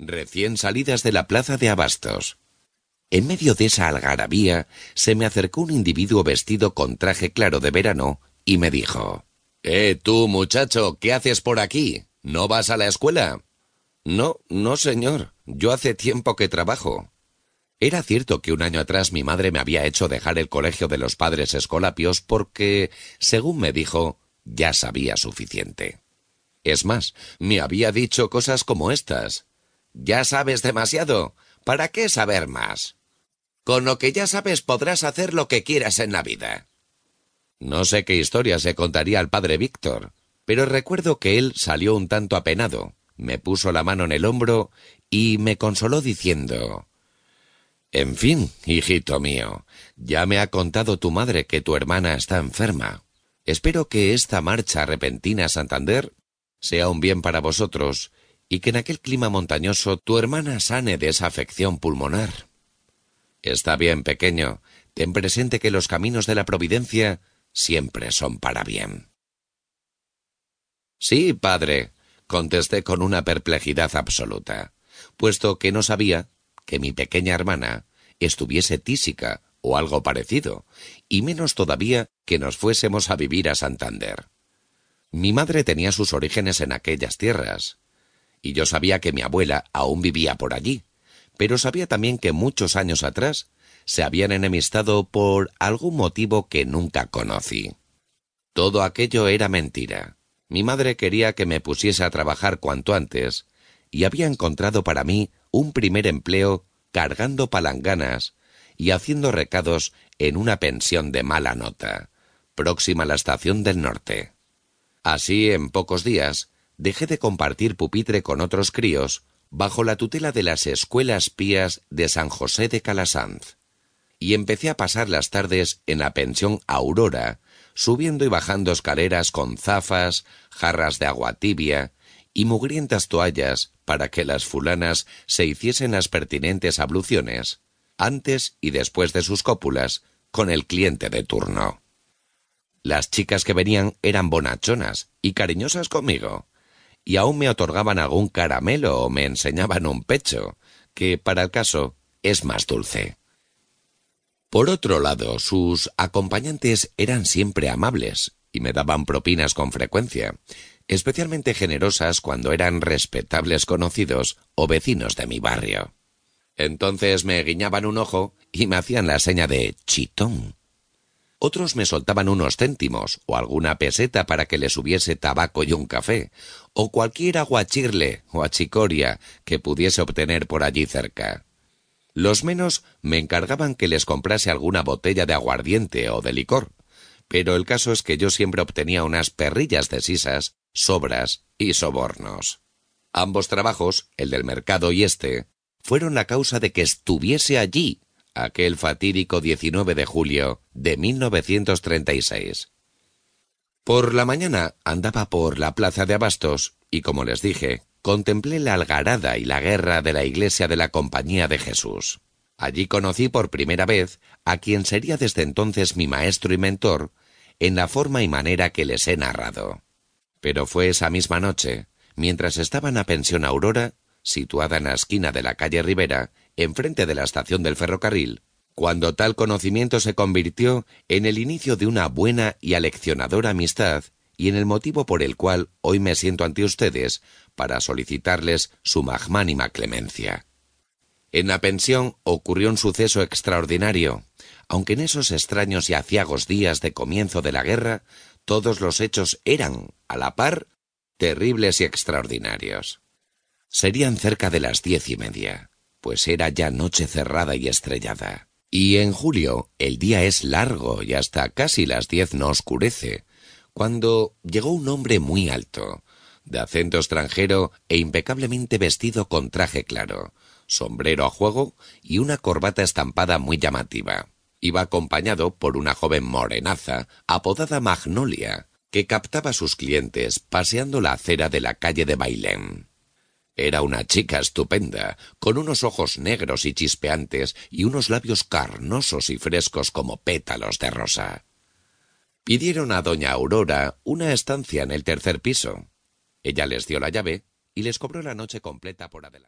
recién salidas de la plaza de Abastos. En medio de esa algarabía se me acercó un individuo vestido con traje claro de verano y me dijo Eh, tú, muchacho, ¿qué haces por aquí? ¿No vas a la escuela? No, no, señor. Yo hace tiempo que trabajo. Era cierto que un año atrás mi madre me había hecho dejar el colegio de los padres escolapios porque, según me dijo, ya sabía suficiente. Es más, me había dicho cosas como estas. Ya sabes demasiado. ¿Para qué saber más? Con lo que ya sabes podrás hacer lo que quieras en la vida. No sé qué historia se contaría al padre Víctor, pero recuerdo que él salió un tanto apenado, me puso la mano en el hombro y me consoló diciendo En fin, hijito mío, ya me ha contado tu madre que tu hermana está enferma. Espero que esta marcha repentina a Santander sea un bien para vosotros y que en aquel clima montañoso tu hermana sane de esa afección pulmonar. Está bien, pequeño, ten presente que los caminos de la providencia siempre son para bien. Sí, padre, contesté con una perplejidad absoluta, puesto que no sabía que mi pequeña hermana estuviese tísica o algo parecido, y menos todavía que nos fuésemos a vivir a Santander. Mi madre tenía sus orígenes en aquellas tierras, y yo sabía que mi abuela aún vivía por allí, pero sabía también que muchos años atrás se habían enemistado por algún motivo que nunca conocí. Todo aquello era mentira. Mi madre quería que me pusiese a trabajar cuanto antes, y había encontrado para mí un primer empleo cargando palanganas y haciendo recados en una pensión de mala nota, próxima a la estación del norte. Así, en pocos días, dejé de compartir pupitre con otros críos bajo la tutela de las escuelas pías de San José de Calasanz, y empecé a pasar las tardes en la pensión Aurora, subiendo y bajando escaleras con zafas, jarras de agua tibia y mugrientas toallas para que las fulanas se hiciesen las pertinentes abluciones, antes y después de sus cópulas, con el cliente de turno. Las chicas que venían eran bonachonas y cariñosas conmigo, y aún me otorgaban algún caramelo o me enseñaban un pecho, que para el caso es más dulce. Por otro lado, sus acompañantes eran siempre amables y me daban propinas con frecuencia, especialmente generosas cuando eran respetables conocidos o vecinos de mi barrio. Entonces me guiñaban un ojo y me hacían la seña de chitón otros me soltaban unos céntimos o alguna peseta para que les hubiese tabaco y un café, o cualquier aguachirle o achicoria que pudiese obtener por allí cerca. Los menos me encargaban que les comprase alguna botella de aguardiente o de licor, pero el caso es que yo siempre obtenía unas perrillas de sisas, sobras y sobornos. Ambos trabajos, el del mercado y este, fueron la causa de que estuviese allí aquel fatídico 19 de julio de 1936. Por la mañana andaba por la plaza de Abastos y, como les dije, contemplé la algarada y la guerra de la iglesia de la Compañía de Jesús. Allí conocí por primera vez a quien sería desde entonces mi maestro y mentor en la forma y manera que les he narrado. Pero fue esa misma noche, mientras estaba en la pensión Aurora, situada en la esquina de la calle Rivera, enfrente de la estación del ferrocarril, cuando tal conocimiento se convirtió en el inicio de una buena y aleccionadora amistad y en el motivo por el cual hoy me siento ante ustedes para solicitarles su magnánima clemencia. En la pensión ocurrió un suceso extraordinario, aunque en esos extraños y aciagos días de comienzo de la guerra todos los hechos eran, a la par, terribles y extraordinarios. Serían cerca de las diez y media, pues era ya noche cerrada y estrellada. Y en julio el día es largo y hasta casi las diez no oscurece, cuando llegó un hombre muy alto, de acento extranjero e impecablemente vestido con traje claro, sombrero a juego y una corbata estampada muy llamativa. Iba acompañado por una joven morenaza, apodada Magnolia, que captaba a sus clientes paseando la acera de la calle de Bailén. Era una chica estupenda, con unos ojos negros y chispeantes y unos labios carnosos y frescos como pétalos de rosa. Pidieron a doña Aurora una estancia en el tercer piso. Ella les dio la llave y les cobró la noche completa por adelante.